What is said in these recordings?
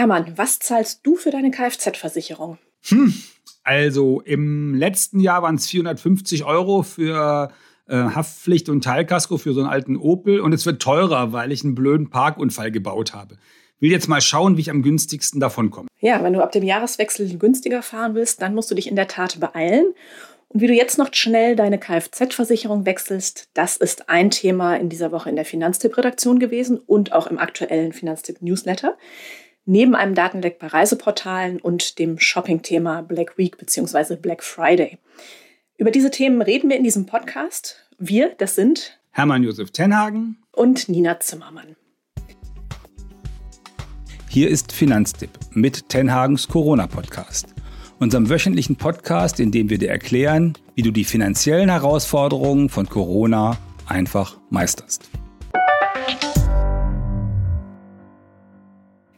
Hermann, was zahlst du für deine Kfz-Versicherung? Hm, also im letzten Jahr waren es 450 Euro für äh, Haftpflicht und Teilkasko für so einen alten Opel und es wird teurer, weil ich einen blöden Parkunfall gebaut habe. Will jetzt mal schauen, wie ich am günstigsten davon komme. Ja, wenn du ab dem Jahreswechsel günstiger fahren willst, dann musst du dich in der Tat beeilen. Und wie du jetzt noch schnell deine Kfz-Versicherung wechselst, das ist ein Thema in dieser Woche in der Finanztipp-Redaktion gewesen und auch im aktuellen Finanztipp-Newsletter. Neben einem Datenleck bei Reiseportalen und dem Shopping-Thema Black Week bzw. Black Friday. Über diese Themen reden wir in diesem Podcast. Wir, das sind Hermann Josef Tenhagen und Nina Zimmermann. Hier ist Finanztipp mit Tenhagens Corona-Podcast unserem wöchentlichen Podcast, in dem wir dir erklären, wie du die finanziellen Herausforderungen von Corona einfach meisterst.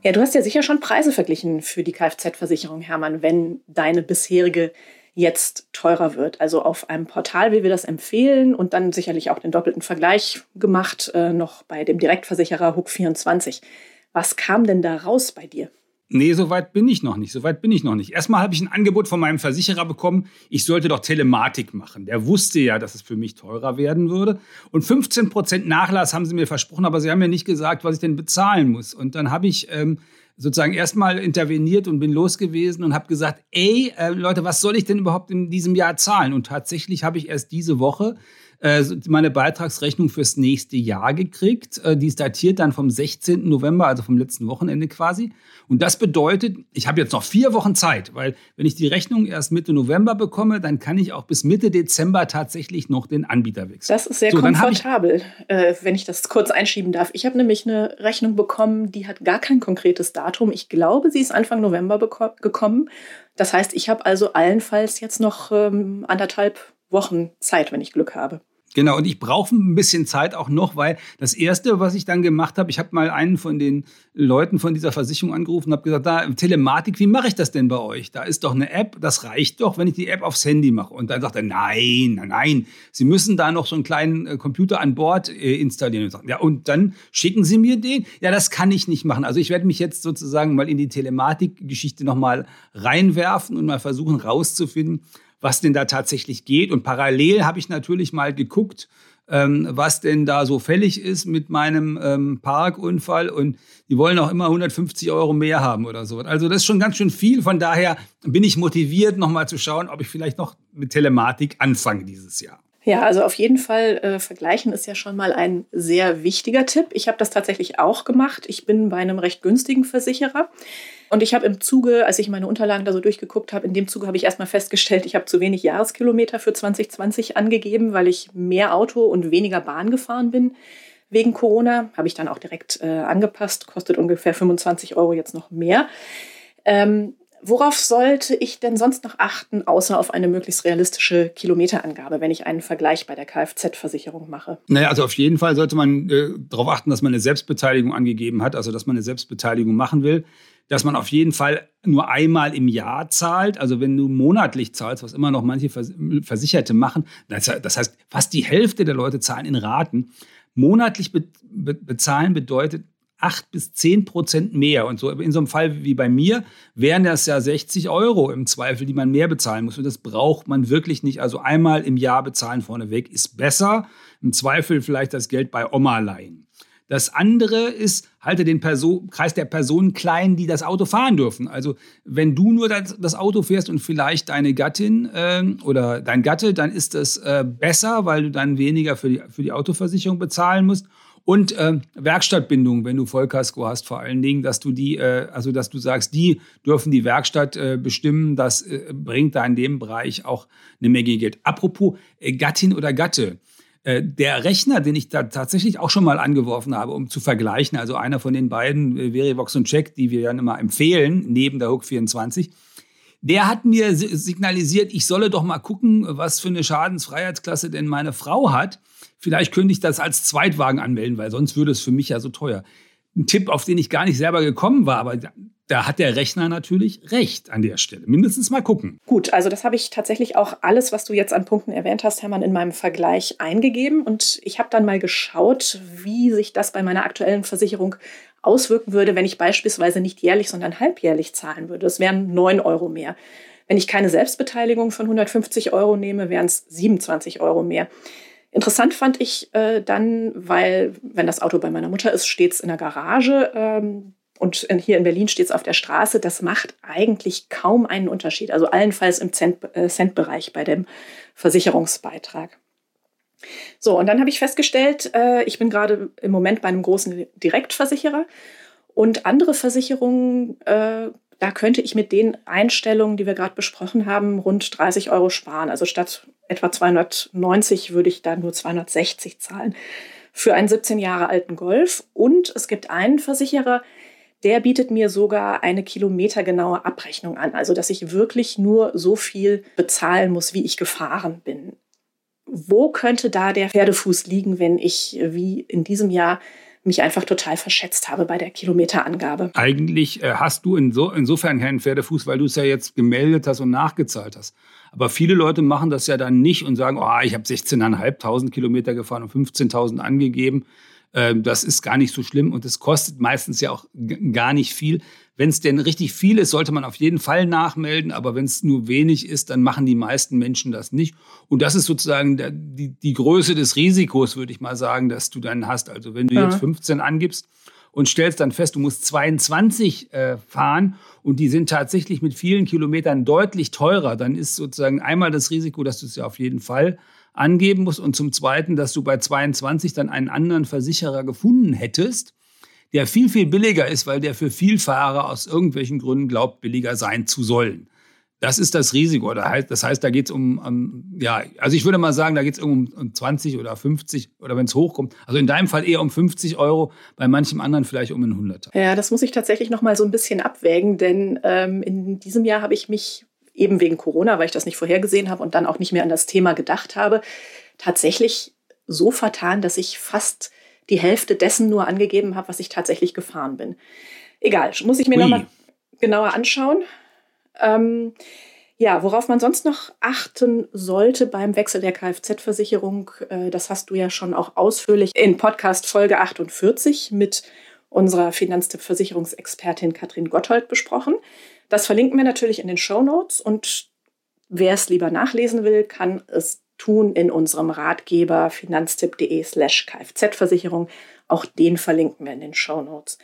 Ja, du hast ja sicher schon Preise verglichen für die Kfz-Versicherung, Hermann, wenn deine bisherige jetzt teurer wird. Also auf einem Portal, wie wir das empfehlen und dann sicherlich auch den doppelten Vergleich gemacht, äh, noch bei dem Direktversicherer HUK24. Was kam denn da raus bei dir? Nee, so weit bin ich noch nicht. So weit bin ich noch nicht. Erstmal habe ich ein Angebot von meinem Versicherer bekommen, ich sollte doch Telematik machen. Der wusste ja, dass es für mich teurer werden würde. Und 15 Prozent Nachlass haben sie mir versprochen, aber sie haben mir nicht gesagt, was ich denn bezahlen muss. Und dann habe ich ähm, sozusagen erstmal interveniert und bin los gewesen und habe gesagt, ey, äh, Leute, was soll ich denn überhaupt in diesem Jahr zahlen? Und tatsächlich habe ich erst diese Woche äh, meine Beitragsrechnung fürs nächste Jahr gekriegt. Äh, die ist datiert dann vom 16. November, also vom letzten Wochenende quasi. Und das bedeutet, ich habe jetzt noch vier Wochen Zeit, weil wenn ich die Rechnung erst Mitte November bekomme, dann kann ich auch bis Mitte Dezember tatsächlich noch den Anbieter wechseln. Das ist sehr so, komfortabel, ich, äh, wenn ich das kurz einschieben darf. Ich habe nämlich eine Rechnung bekommen, die hat gar kein konkretes Datum. Ich glaube, sie ist Anfang November gekommen. Das heißt, ich habe also allenfalls jetzt noch ähm, anderthalb Wochen Zeit, wenn ich Glück habe. Genau, und ich brauche ein bisschen Zeit auch noch, weil das Erste, was ich dann gemacht habe, ich habe mal einen von den Leuten von dieser Versicherung angerufen und habe gesagt, da, Telematik, wie mache ich das denn bei euch? Da ist doch eine App, das reicht doch, wenn ich die App aufs Handy mache. Und dann sagt er, nein, nein, nein, Sie müssen da noch so einen kleinen äh, Computer an Bord äh, installieren. Und sagt, ja, und dann schicken Sie mir den? Ja, das kann ich nicht machen. Also ich werde mich jetzt sozusagen mal in die Telematik-Geschichte nochmal reinwerfen und mal versuchen rauszufinden, was denn da tatsächlich geht. Und parallel habe ich natürlich mal geguckt, ähm, was denn da so fällig ist mit meinem ähm, Parkunfall. Und die wollen auch immer 150 Euro mehr haben oder so. Also das ist schon ganz schön viel. Von daher bin ich motiviert, nochmal zu schauen, ob ich vielleicht noch mit Telematik anfange dieses Jahr. Ja, also auf jeden Fall äh, vergleichen ist ja schon mal ein sehr wichtiger Tipp. Ich habe das tatsächlich auch gemacht. Ich bin bei einem recht günstigen Versicherer. Und ich habe im Zuge, als ich meine Unterlagen da so durchgeguckt habe, in dem Zuge habe ich erstmal festgestellt, ich habe zu wenig Jahreskilometer für 2020 angegeben, weil ich mehr Auto und weniger Bahn gefahren bin. Wegen Corona habe ich dann auch direkt äh, angepasst, kostet ungefähr 25 Euro jetzt noch mehr. Ähm, Worauf sollte ich denn sonst noch achten, außer auf eine möglichst realistische Kilometerangabe, wenn ich einen Vergleich bei der Kfz-Versicherung mache? Naja, also auf jeden Fall sollte man äh, darauf achten, dass man eine Selbstbeteiligung angegeben hat, also dass man eine Selbstbeteiligung machen will, dass man auf jeden Fall nur einmal im Jahr zahlt. Also wenn du monatlich zahlst, was immer noch manche Versicherte machen, das heißt, fast die Hälfte der Leute zahlen in Raten. Monatlich be be bezahlen bedeutet, 8 bis 10 Prozent mehr. Und so in so einem Fall wie bei mir wären das ja 60 Euro im Zweifel, die man mehr bezahlen muss. Und das braucht man wirklich nicht. Also einmal im Jahr bezahlen vorneweg ist besser. Im Zweifel vielleicht das Geld bei Oma leihen. Das andere ist, halte den Person, Kreis der Personen klein, die das Auto fahren dürfen. Also wenn du nur das, das Auto fährst und vielleicht deine Gattin äh, oder dein Gatte, dann ist das äh, besser, weil du dann weniger für die, für die Autoversicherung bezahlen musst. Und äh, Werkstattbindung, wenn du Vollkasko hast, vor allen Dingen, dass du die, äh, also dass du sagst, die dürfen die Werkstatt äh, bestimmen, das äh, bringt da in dem Bereich auch eine Menge Geld. Apropos äh, Gattin oder Gatte. Äh, der Rechner, den ich da tatsächlich auch schon mal angeworfen habe, um zu vergleichen, also einer von den beiden, Verivox und Check, die wir ja immer empfehlen, neben der Hook 24, der hat mir signalisiert, ich solle doch mal gucken, was für eine Schadensfreiheitsklasse denn meine Frau hat. Vielleicht könnte ich das als Zweitwagen anmelden, weil sonst würde es für mich ja so teuer. Ein Tipp, auf den ich gar nicht selber gekommen war, aber da hat der Rechner natürlich recht an der Stelle. Mindestens mal gucken. Gut, also das habe ich tatsächlich auch alles, was du jetzt an Punkten erwähnt hast, Hermann, in meinem Vergleich eingegeben. Und ich habe dann mal geschaut, wie sich das bei meiner aktuellen Versicherung auswirken würde, wenn ich beispielsweise nicht jährlich, sondern halbjährlich zahlen würde. Das wären 9 Euro mehr. Wenn ich keine Selbstbeteiligung von 150 Euro nehme, wären es 27 Euro mehr. Interessant fand ich äh, dann, weil, wenn das Auto bei meiner Mutter ist, steht es in der Garage ähm, und in, hier in Berlin steht es auf der Straße. Das macht eigentlich kaum einen Unterschied. Also allenfalls im Cent, äh, Centbereich bei dem Versicherungsbeitrag. So, und dann habe ich festgestellt, äh, ich bin gerade im Moment bei einem großen Direktversicherer und andere Versicherungen, äh, da könnte ich mit den Einstellungen, die wir gerade besprochen haben, rund 30 Euro sparen. Also statt etwa 290 würde ich da nur 260 zahlen für einen 17 Jahre alten Golf. Und es gibt einen Versicherer, der bietet mir sogar eine kilometergenaue Abrechnung an. Also dass ich wirklich nur so viel bezahlen muss, wie ich gefahren bin. Wo könnte da der Pferdefuß liegen, wenn ich wie in diesem Jahr mich einfach total verschätzt habe bei der Kilometerangabe. Eigentlich äh, hast du inso, insofern keinen Pferdefuß, weil du es ja jetzt gemeldet hast und nachgezahlt hast. Aber viele Leute machen das ja dann nicht und sagen, oh, ich habe 16.500 Kilometer gefahren und 15.000 angegeben. Ähm, das ist gar nicht so schlimm und es kostet meistens ja auch gar nicht viel. Wenn es denn richtig viel ist, sollte man auf jeden Fall nachmelden, aber wenn es nur wenig ist, dann machen die meisten Menschen das nicht. Und das ist sozusagen der, die, die Größe des Risikos, würde ich mal sagen, dass du dann hast. Also wenn du ja. jetzt 15 angibst und stellst dann fest, du musst 22 äh, fahren und die sind tatsächlich mit vielen Kilometern deutlich teurer, dann ist sozusagen einmal das Risiko, dass du es ja auf jeden Fall angeben musst und zum Zweiten, dass du bei 22 dann einen anderen Versicherer gefunden hättest, der viel, viel billiger ist, weil der für Vielfahrer aus irgendwelchen Gründen glaubt, billiger sein zu sollen. Das ist das Risiko. Das heißt, da geht es um, um, ja, also ich würde mal sagen, da geht es um, um 20 oder 50 oder wenn es hochkommt. Also in deinem Fall eher um 50 Euro, bei manchem anderen vielleicht um einen Hunderter. Ja, das muss ich tatsächlich noch mal so ein bisschen abwägen, denn ähm, in diesem Jahr habe ich mich eben wegen Corona, weil ich das nicht vorhergesehen habe und dann auch nicht mehr an das Thema gedacht habe, tatsächlich so vertan, dass ich fast die Hälfte dessen nur angegeben habe, was ich tatsächlich gefahren bin. Egal, muss ich mir nochmal genauer anschauen. Ähm, ja, worauf man sonst noch achten sollte beim Wechsel der Kfz-Versicherung, äh, das hast du ja schon auch ausführlich in Podcast Folge 48 mit unserer Finanztipp-Versicherungsexpertin Katrin Gotthold besprochen. Das verlinken wir natürlich in den Show Notes und wer es lieber nachlesen will, kann es tun in unserem Ratgeber finanztipp.de slash Kfz-Versicherung. Auch den verlinken wir in den Show Notes.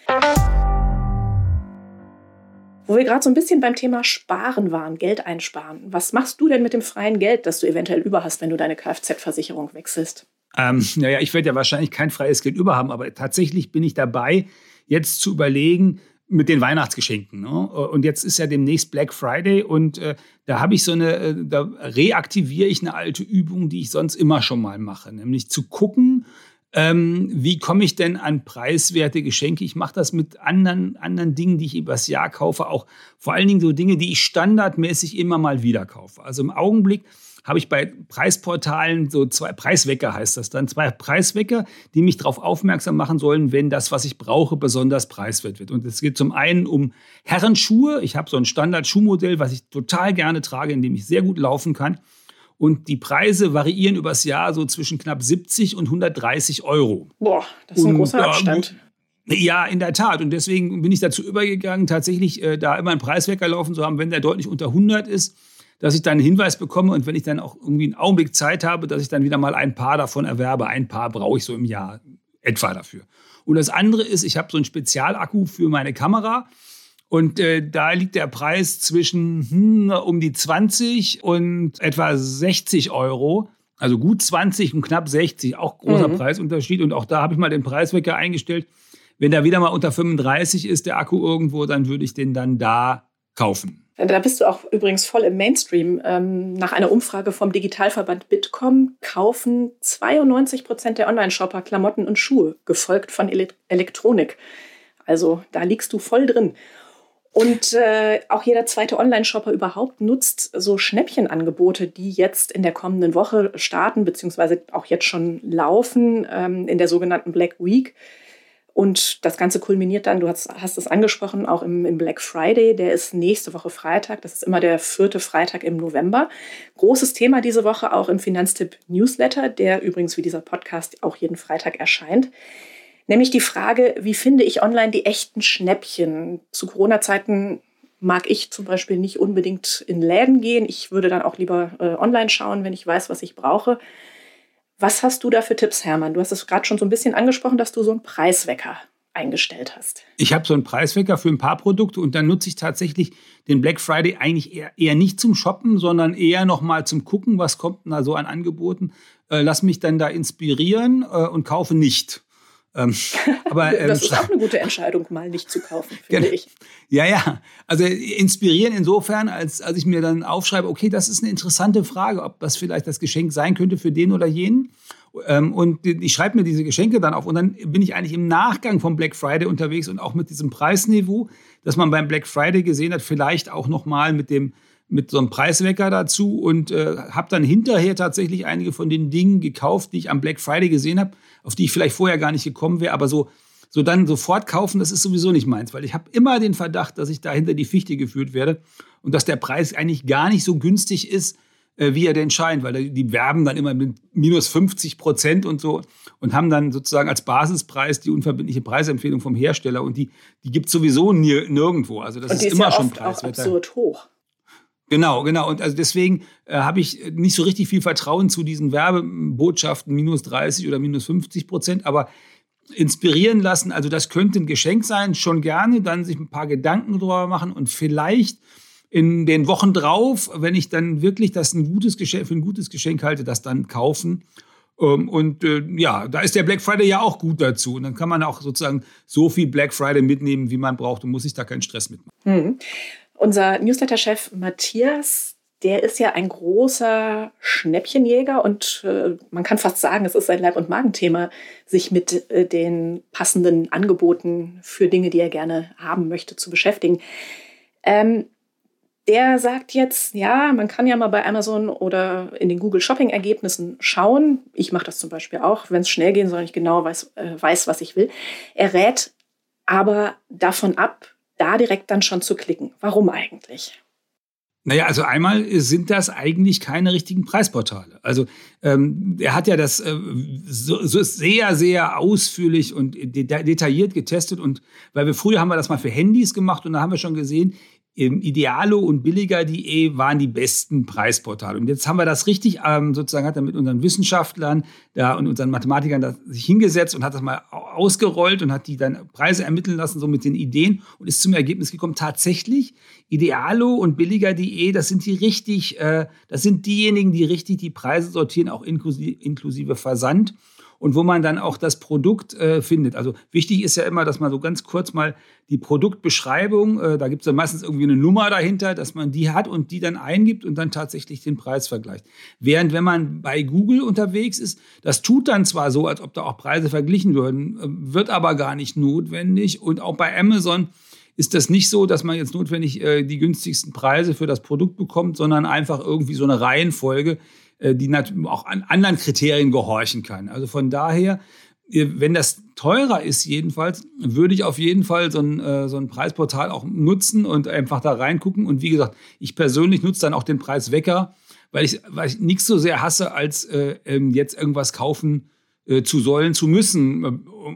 Wo wir gerade so ein bisschen beim Thema Sparen waren, Geld einsparen. Was machst du denn mit dem freien Geld, das du eventuell über hast, wenn du deine Kfz-Versicherung wechselst? Ähm, naja, ich werde ja wahrscheinlich kein freies Geld über haben, aber tatsächlich bin ich dabei, jetzt zu überlegen, mit den Weihnachtsgeschenken. Ne? Und jetzt ist ja demnächst Black Friday und äh, da habe ich so eine, äh, da reaktiviere ich eine alte Übung, die ich sonst immer schon mal mache, nämlich zu gucken, ähm, wie komme ich denn an preiswerte Geschenke? Ich mache das mit anderen, anderen Dingen, die ich übers Jahr kaufe, auch vor allen Dingen so Dinge, die ich standardmäßig immer mal wieder kaufe. Also im Augenblick habe ich bei Preisportalen so zwei Preiswecker heißt das dann, zwei Preiswecker, die mich darauf aufmerksam machen sollen, wenn das, was ich brauche, besonders preiswert wird. Und es geht zum einen um Herrenschuhe. Ich habe so ein Standard-Schuhmodell, was ich total gerne trage, in dem ich sehr gut laufen kann. Und die Preise variieren übers Jahr so zwischen knapp 70 und 130 Euro. Boah, das ist ein und, großer Abstand. Äh, ja, in der Tat. Und deswegen bin ich dazu übergegangen, tatsächlich äh, da immer einen Preiswecker laufen zu haben, wenn der deutlich unter 100 ist dass ich dann einen Hinweis bekomme und wenn ich dann auch irgendwie einen Augenblick Zeit habe, dass ich dann wieder mal ein paar davon erwerbe. Ein paar brauche ich so im Jahr etwa dafür. Und das andere ist, ich habe so einen Spezialakku für meine Kamera. Und äh, da liegt der Preis zwischen hm, um die 20 und etwa 60 Euro. Also gut 20 und knapp 60, auch großer mhm. Preisunterschied. Und auch da habe ich mal den Preiswecker eingestellt. Wenn der wieder mal unter 35 ist, der Akku irgendwo, dann würde ich den dann da kaufen. Da bist du auch übrigens voll im Mainstream. Ähm, nach einer Umfrage vom Digitalverband Bitkom kaufen 92 Prozent der Online-Shopper Klamotten und Schuhe, gefolgt von Ele Elektronik. Also da liegst du voll drin. Und äh, auch jeder zweite Online-Shopper überhaupt nutzt so Schnäppchenangebote, die jetzt in der kommenden Woche starten, beziehungsweise auch jetzt schon laufen, ähm, in der sogenannten Black Week. Und das Ganze kulminiert dann, du hast, hast es angesprochen, auch im, im, Black Friday, der ist nächste Woche Freitag, das ist immer der vierte Freitag im November. Großes Thema diese Woche auch im Finanztipp Newsletter, der übrigens wie dieser Podcast auch jeden Freitag erscheint. Nämlich die Frage, wie finde ich online die echten Schnäppchen? Zu Corona-Zeiten mag ich zum Beispiel nicht unbedingt in Läden gehen. Ich würde dann auch lieber äh, online schauen, wenn ich weiß, was ich brauche. Was hast du da für Tipps, Hermann? Du hast es gerade schon so ein bisschen angesprochen, dass du so einen Preiswecker eingestellt hast. Ich habe so einen Preiswecker für ein paar Produkte und dann nutze ich tatsächlich den Black Friday eigentlich eher, eher nicht zum Shoppen, sondern eher nochmal zum Gucken, was kommt da so an Angeboten. Äh, lass mich dann da inspirieren äh, und kaufe nicht. Ähm, aber, ähm, das ist auch eine gute Entscheidung, mal nicht zu kaufen, finde ich. Ja, ja. Also inspirieren insofern, als, als ich mir dann aufschreibe, okay, das ist eine interessante Frage, ob das vielleicht das Geschenk sein könnte für den oder jenen. Ähm, und ich schreibe mir diese Geschenke dann auf und dann bin ich eigentlich im Nachgang vom Black Friday unterwegs und auch mit diesem Preisniveau, das man beim Black Friday gesehen hat, vielleicht auch nochmal mit dem mit so einem Preiswecker dazu und äh, habe dann hinterher tatsächlich einige von den Dingen gekauft, die ich am Black Friday gesehen habe, auf die ich vielleicht vorher gar nicht gekommen wäre, aber so so dann sofort kaufen, das ist sowieso nicht meins, weil ich habe immer den Verdacht, dass ich da hinter die Fichte geführt werde und dass der Preis eigentlich gar nicht so günstig ist, äh, wie er denn scheint, weil die werben dann immer mit minus 50 Prozent und so und haben dann sozusagen als Basispreis die unverbindliche Preisempfehlung vom Hersteller und die, die gibt es sowieso nirgendwo. Also das ist, ist immer ja schon preiswerter. absurd hoch. Genau, genau. Und also deswegen äh, habe ich nicht so richtig viel Vertrauen zu diesen Werbebotschaften, minus 30 oder minus 50 Prozent, aber inspirieren lassen, also das könnte ein Geschenk sein, schon gerne, dann sich ein paar Gedanken drüber machen und vielleicht in den Wochen drauf, wenn ich dann wirklich das ein gutes Geschenk, für ein gutes Geschenk halte, das dann kaufen. Ähm, und äh, ja, da ist der Black Friday ja auch gut dazu. Und dann kann man auch sozusagen so viel Black Friday mitnehmen, wie man braucht und muss sich da keinen Stress mitmachen. Mhm. Unser Newsletter-Chef Matthias, der ist ja ein großer Schnäppchenjäger und äh, man kann fast sagen, es ist sein Leib- und Magenthema, sich mit äh, den passenden Angeboten für Dinge, die er gerne haben möchte, zu beschäftigen. Ähm, der sagt jetzt, ja, man kann ja mal bei Amazon oder in den Google Shopping Ergebnissen schauen. Ich mache das zum Beispiel auch, wenn es schnell gehen soll, ich genau weiß, äh, weiß, was ich will. Er rät aber davon ab, da direkt dann schon zu klicken. Warum eigentlich? Naja, also einmal sind das eigentlich keine richtigen Preisportale. Also ähm, er hat ja das äh, so, so sehr, sehr ausführlich und detailliert getestet und weil wir früher haben wir das mal für Handys gemacht und da haben wir schon gesehen, Idealo und billiger.de waren die besten Preisportale. Und jetzt haben wir das richtig, ähm, sozusagen hat er mit unseren Wissenschaftlern da und unseren Mathematikern da sich hingesetzt und hat das mal ausgerollt und hat die dann Preise ermitteln lassen, so mit den Ideen und ist zum Ergebnis gekommen, tatsächlich, Idealo und billiger.de, das sind die richtig, äh, das sind diejenigen, die richtig die Preise sortieren, auch inklusive, inklusive Versand und wo man dann auch das Produkt äh, findet. Also wichtig ist ja immer, dass man so ganz kurz mal die Produktbeschreibung, äh, da gibt es dann meistens irgendwie eine Nummer dahinter, dass man die hat und die dann eingibt und dann tatsächlich den Preis vergleicht. Während wenn man bei Google unterwegs ist, das tut dann zwar so, als ob da auch Preise verglichen würden, äh, wird aber gar nicht notwendig. Und auch bei Amazon ist das nicht so, dass man jetzt notwendig äh, die günstigsten Preise für das Produkt bekommt, sondern einfach irgendwie so eine Reihenfolge, die auch an anderen Kriterien gehorchen kann. Also von daher, wenn das teurer ist jedenfalls, würde ich auf jeden Fall so ein, äh, so ein Preisportal auch nutzen und einfach da reingucken. Und wie gesagt, ich persönlich nutze dann auch den Preiswecker, weil ich, weil ich nichts so sehr hasse, als äh, ähm, jetzt irgendwas kaufen äh, zu sollen, zu müssen äh,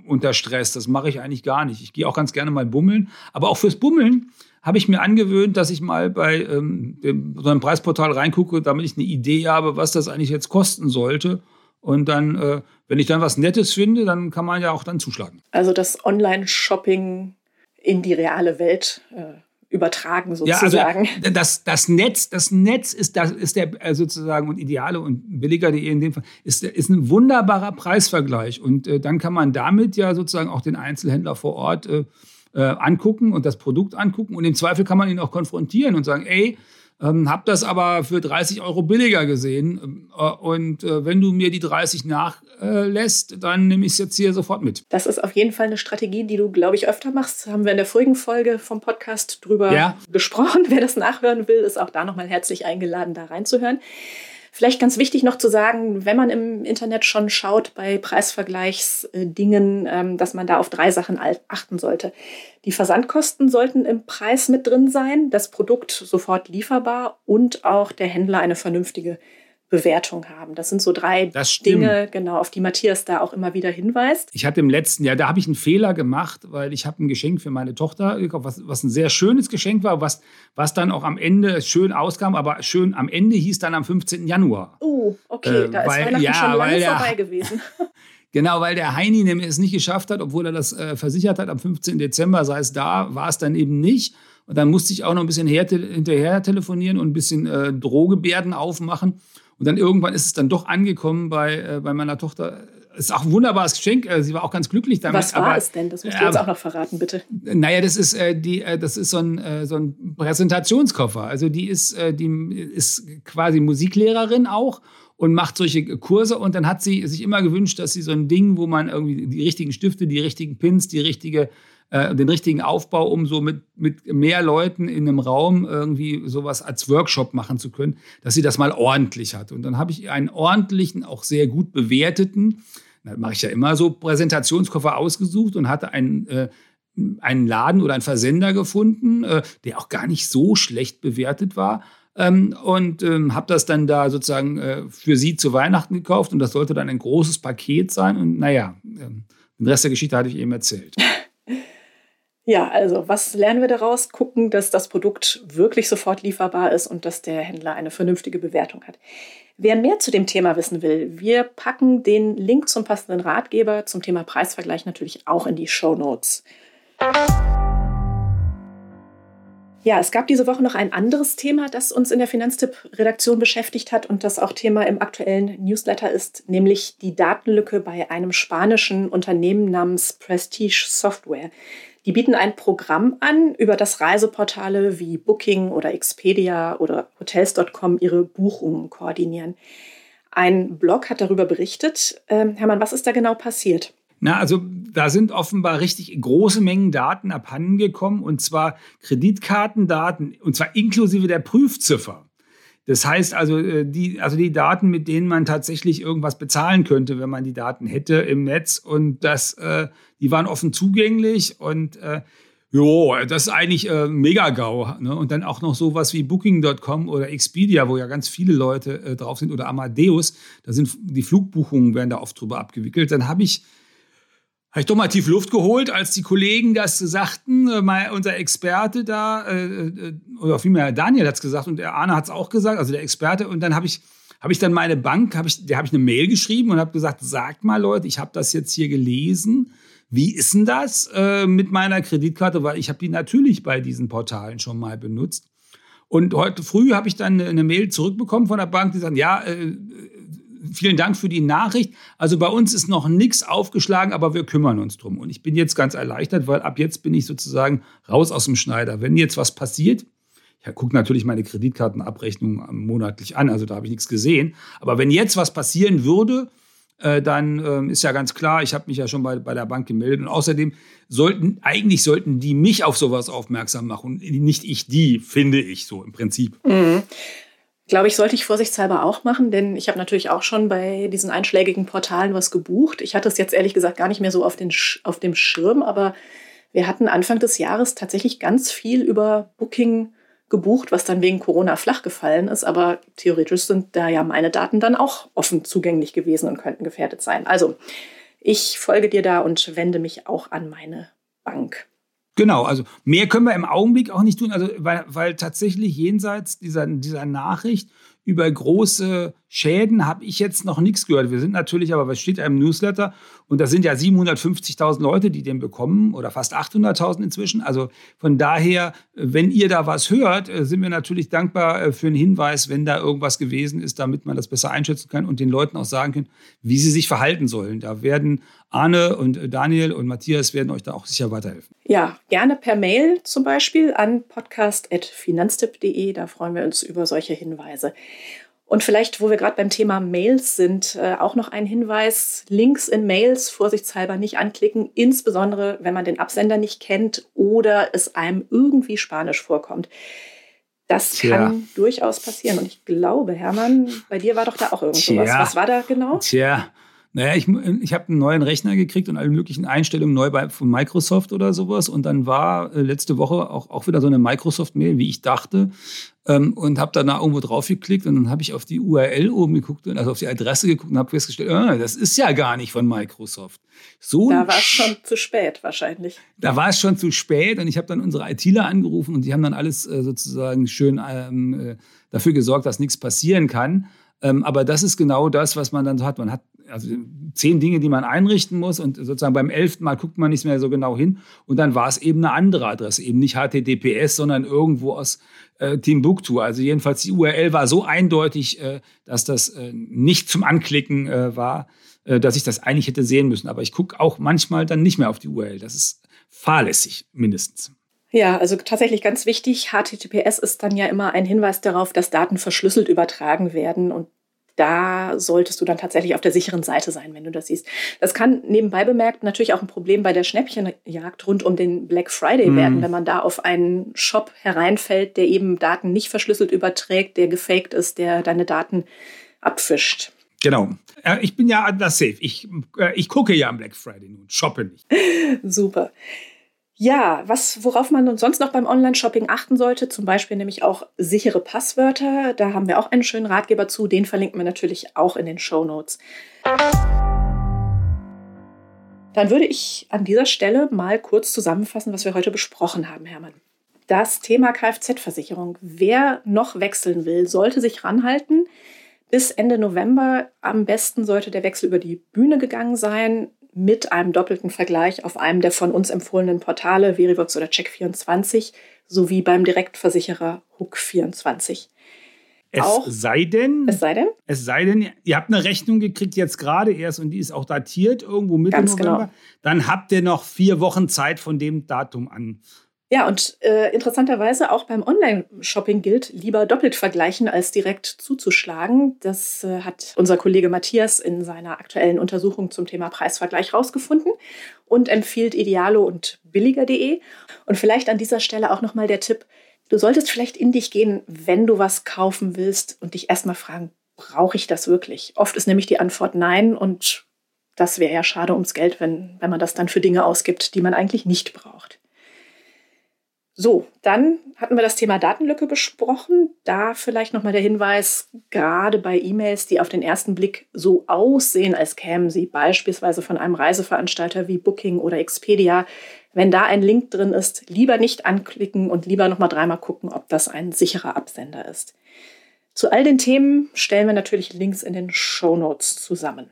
unter Stress. Das mache ich eigentlich gar nicht. Ich gehe auch ganz gerne mal bummeln. Aber auch fürs Bummeln habe ich mir angewöhnt, dass ich mal bei ähm, dem, so einem Preisportal reingucke, damit ich eine Idee habe, was das eigentlich jetzt kosten sollte. Und dann, äh, wenn ich dann was Nettes finde, dann kann man ja auch dann zuschlagen. Also das Online-Shopping in die reale Welt äh, übertragen sozusagen. Ja, also das, das Netz, das Netz ist, das ist der äh, sozusagen und ideale und billiger.de in dem Fall ist, ist ein wunderbarer Preisvergleich und äh, dann kann man damit ja sozusagen auch den Einzelhändler vor Ort äh, äh, angucken und das Produkt angucken. Und im Zweifel kann man ihn auch konfrontieren und sagen, ey, ähm, hab das aber für 30 Euro billiger gesehen. Äh, und äh, wenn du mir die 30 nachlässt, äh, dann nehme ich es jetzt hier sofort mit. Das ist auf jeden Fall eine Strategie, die du, glaube ich, öfter machst. Haben wir in der vorigen Folge vom Podcast drüber ja. gesprochen. Wer das nachhören will, ist auch da nochmal herzlich eingeladen, da reinzuhören. Vielleicht ganz wichtig noch zu sagen, wenn man im Internet schon schaut bei Preisvergleichsdingen, ähm, dass man da auf drei Sachen achten sollte. Die Versandkosten sollten im Preis mit drin sein, das Produkt sofort lieferbar und auch der Händler eine vernünftige Bewertung haben. Das sind so drei Dinge, genau, auf die Matthias da auch immer wieder hinweist. Ich hatte im letzten Jahr, da habe ich einen Fehler gemacht, weil ich habe ein Geschenk für meine Tochter gekauft, was, was ein sehr schönes Geschenk war, was, was dann auch am Ende schön auskam, aber schön am Ende hieß dann am 15. Januar. Oh, okay, äh, da weil, ist Weihnachten ja, schon lange der, vorbei gewesen. Genau, weil der Heini es nicht geschafft hat, obwohl er das äh, versichert hat am 15. Dezember, sei es da, war es dann eben nicht. Und dann musste ich auch noch ein bisschen hinterher telefonieren und ein bisschen äh, Drohgebärden aufmachen. Und dann irgendwann ist es dann doch angekommen bei, äh, bei meiner Tochter. Ist auch ein wunderbares Geschenk. Äh, sie war auch ganz glücklich damit. Was war aber, es denn? Das musst du äh, jetzt auch noch verraten, bitte. Naja, das ist, äh, die, äh, das ist so, ein, äh, so ein Präsentationskoffer. Also die ist, äh, die ist quasi Musiklehrerin auch und macht solche Kurse. Und dann hat sie sich immer gewünscht, dass sie so ein Ding, wo man irgendwie die richtigen Stifte, die richtigen Pins, die richtige äh, den richtigen Aufbau, um so mit, mit mehr Leuten in einem Raum irgendwie sowas als Workshop machen zu können, dass sie das mal ordentlich hat. Und dann habe ich einen ordentlichen, auch sehr gut bewerteten, das mache ich ja immer so, Präsentationskoffer ausgesucht und hatte einen, äh, einen Laden oder einen Versender gefunden, äh, der auch gar nicht so schlecht bewertet war. Ähm, und ähm, habe das dann da sozusagen äh, für sie zu Weihnachten gekauft und das sollte dann ein großes Paket sein. Und naja, ähm, den Rest der Geschichte hatte ich eben erzählt. Ja, also was lernen wir daraus? Gucken, dass das Produkt wirklich sofort lieferbar ist und dass der Händler eine vernünftige Bewertung hat. Wer mehr zu dem Thema wissen will, wir packen den Link zum passenden Ratgeber zum Thema Preisvergleich natürlich auch in die Show Notes. Ja, es gab diese Woche noch ein anderes Thema, das uns in der Finanztipp-Redaktion beschäftigt hat und das auch Thema im aktuellen Newsletter ist, nämlich die Datenlücke bei einem spanischen Unternehmen namens Prestige Software. Die bieten ein Programm an, über das Reiseportale wie Booking oder Expedia oder Hotels.com ihre Buchungen koordinieren. Ein Blog hat darüber berichtet. Ähm, Hermann, was ist da genau passiert? Na, also da sind offenbar richtig große Mengen Daten abhandengekommen und zwar Kreditkartendaten und zwar inklusive der Prüfziffer. Das heißt also äh, die, also die Daten, mit denen man tatsächlich irgendwas bezahlen könnte, wenn man die Daten hätte im Netz. Und das, äh, die waren offen zugänglich und äh, Jo, das ist eigentlich äh, mega GAU. Ne? Und dann auch noch sowas wie Booking.com oder Expedia, wo ja ganz viele Leute äh, drauf sind, oder Amadeus. Da sind die Flugbuchungen werden da oft drüber abgewickelt. Dann habe ich habe ich doch mal tief Luft geholt, als die Kollegen das sagten. Äh, mal unser Experte da, äh, äh oder vielmehr Daniel hat es gesagt und der Arne hat es auch gesagt, also der Experte. Und dann habe ich, hab ich dann meine Bank, hab ich, der habe ich eine Mail geschrieben und habe gesagt, sagt mal Leute, ich habe das jetzt hier gelesen. Wie ist denn das äh, mit meiner Kreditkarte? Weil ich habe die natürlich bei diesen Portalen schon mal benutzt. Und heute früh habe ich dann eine Mail zurückbekommen von der Bank, die sagen, ja, äh, vielen Dank für die Nachricht. Also bei uns ist noch nichts aufgeschlagen, aber wir kümmern uns drum. Und ich bin jetzt ganz erleichtert, weil ab jetzt bin ich sozusagen raus aus dem Schneider. Wenn jetzt was passiert, ich gucke natürlich meine Kreditkartenabrechnung monatlich an, also da habe ich nichts gesehen. Aber wenn jetzt was passieren würde, äh, dann äh, ist ja ganz klar, ich habe mich ja schon bei, bei der Bank gemeldet. Und außerdem sollten, eigentlich sollten die mich auf sowas aufmerksam machen nicht ich die, finde ich so im Prinzip. Mhm glaube ich, sollte ich vorsichtshalber auch machen, denn ich habe natürlich auch schon bei diesen einschlägigen Portalen was gebucht. Ich hatte es jetzt ehrlich gesagt gar nicht mehr so auf, den, auf dem Schirm, aber wir hatten Anfang des Jahres tatsächlich ganz viel über Booking gebucht, was dann wegen Corona flach gefallen ist. Aber theoretisch sind da ja meine Daten dann auch offen zugänglich gewesen und könnten gefährdet sein. Also ich folge dir da und wende mich auch an meine Bank. Genau, also mehr können wir im Augenblick auch nicht tun, also weil, weil tatsächlich jenseits dieser, dieser Nachricht über große Schäden habe ich jetzt noch nichts gehört. Wir sind natürlich, aber was steht da im Newsletter? Und da sind ja 750.000 Leute, die den bekommen oder fast 800.000 inzwischen. Also von daher, wenn ihr da was hört, äh, sind wir natürlich dankbar äh, für einen Hinweis, wenn da irgendwas gewesen ist, damit man das besser einschätzen kann und den Leuten auch sagen kann, wie sie sich verhalten sollen. Da werden Arne und Daniel und Matthias werden euch da auch sicher weiterhelfen. Ja, gerne per Mail zum Beispiel an podcast.finanztipp.de. Da freuen wir uns über solche Hinweise. Und vielleicht, wo wir gerade beim Thema Mails sind, äh, auch noch ein Hinweis. Links in Mails vorsichtshalber nicht anklicken, insbesondere wenn man den Absender nicht kennt oder es einem irgendwie Spanisch vorkommt. Das Tja. kann durchaus passieren. Und ich glaube, Hermann, bei dir war doch da auch irgendwas. Was war da genau? Tja, Naja, ich, ich habe einen neuen Rechner gekriegt und alle möglichen Einstellungen neu bei, von Microsoft oder sowas. Und dann war äh, letzte Woche auch, auch wieder so eine Microsoft-Mail, wie ich dachte. Ähm, und habe danach irgendwo drauf geklickt und dann habe ich auf die URL oben geguckt, also auf die Adresse geguckt und habe festgestellt, ah, das ist ja gar nicht von Microsoft. So da war es schon zu spät wahrscheinlich. Da war es schon zu spät und ich habe dann unsere ITler angerufen und die haben dann alles äh, sozusagen schön ähm, äh, dafür gesorgt, dass nichts passieren kann. Ähm, aber das ist genau das, was man dann so hat. Man hat also zehn Dinge, die man einrichten muss und sozusagen beim elften Mal guckt man nicht mehr so genau hin und dann war es eben eine andere Adresse, eben nicht HTTPS, sondern irgendwo aus äh, Timbuktu. Also jedenfalls die URL war so eindeutig, äh, dass das äh, nicht zum Anklicken äh, war, äh, dass ich das eigentlich hätte sehen müssen. Aber ich gucke auch manchmal dann nicht mehr auf die URL. Das ist fahrlässig mindestens. Ja, also tatsächlich ganz wichtig, HTTPS ist dann ja immer ein Hinweis darauf, dass Daten verschlüsselt übertragen werden und da solltest du dann tatsächlich auf der sicheren Seite sein, wenn du das siehst. Das kann nebenbei bemerkt natürlich auch ein Problem bei der Schnäppchenjagd rund um den Black Friday mm. werden, wenn man da auf einen Shop hereinfällt, der eben Daten nicht verschlüsselt überträgt, der gefaked ist, der deine Daten abfischt. Genau. Äh, ich bin ja anders safe. Ich, äh, ich gucke ja am Black Friday nun, shoppe nicht. Super. Ja, was, worauf man sonst noch beim Online-Shopping achten sollte, zum Beispiel nämlich auch sichere Passwörter. Da haben wir auch einen schönen Ratgeber zu. Den verlinken wir natürlich auch in den Show Notes. Dann würde ich an dieser Stelle mal kurz zusammenfassen, was wir heute besprochen haben, Hermann. Das Thema Kfz-Versicherung. Wer noch wechseln will, sollte sich ranhalten. Bis Ende November am besten sollte der Wechsel über die Bühne gegangen sein mit einem doppelten Vergleich auf einem der von uns empfohlenen Portale Verivox oder Check24 sowie beim Direktversicherer Hook24. Es auch, sei denn, es sei denn, es sei denn, ihr habt eine Rechnung gekriegt jetzt gerade erst und die ist auch datiert irgendwo Mitte Ganz November. Genau. Dann habt ihr noch vier Wochen Zeit von dem Datum an. Ja, und äh, interessanterweise auch beim Online-Shopping gilt, lieber doppelt vergleichen, als direkt zuzuschlagen. Das äh, hat unser Kollege Matthias in seiner aktuellen Untersuchung zum Thema Preisvergleich rausgefunden und empfiehlt idealo und billiger.de. Und vielleicht an dieser Stelle auch nochmal der Tipp, du solltest vielleicht in dich gehen, wenn du was kaufen willst und dich erstmal fragen, brauche ich das wirklich? Oft ist nämlich die Antwort nein und das wäre ja schade ums Geld, wenn, wenn man das dann für Dinge ausgibt, die man eigentlich nicht braucht. So, dann hatten wir das Thema Datenlücke besprochen. Da vielleicht nochmal der Hinweis, gerade bei E-Mails, die auf den ersten Blick so aussehen, als kämen sie beispielsweise von einem Reiseveranstalter wie Booking oder Expedia. Wenn da ein Link drin ist, lieber nicht anklicken und lieber nochmal dreimal gucken, ob das ein sicherer Absender ist. Zu all den Themen stellen wir natürlich Links in den Show Notes zusammen.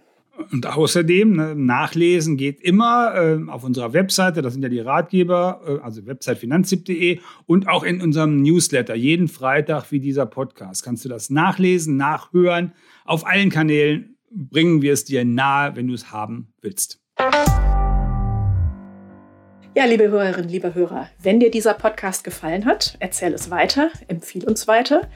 Und außerdem, ne, nachlesen geht immer äh, auf unserer Webseite, das sind ja die Ratgeber, äh, also websitefinanztipp.de und auch in unserem Newsletter. Jeden Freitag wie dieser Podcast kannst du das nachlesen, nachhören. Auf allen Kanälen bringen wir es dir nahe, wenn du es haben willst. Ja, liebe Hörerinnen, liebe Hörer, wenn dir dieser Podcast gefallen hat, erzähl es weiter, empfiehl uns weiter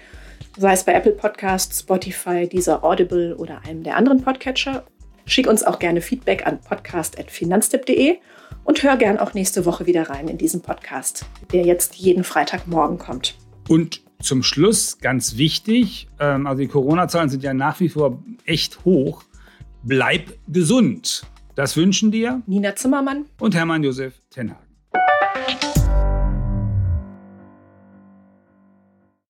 sei es bei Apple Podcasts, Spotify, dieser Audible oder einem der anderen Podcatcher Schick uns auch gerne Feedback an podcast.finanztipp.de und hör gern auch nächste Woche wieder rein in diesen Podcast, der jetzt jeden Freitagmorgen kommt. Und zum Schluss ganz wichtig, ähm, also die Corona-Zahlen sind ja nach wie vor echt hoch. Bleib gesund. Das wünschen dir Nina Zimmermann und Hermann Josef Tenhag.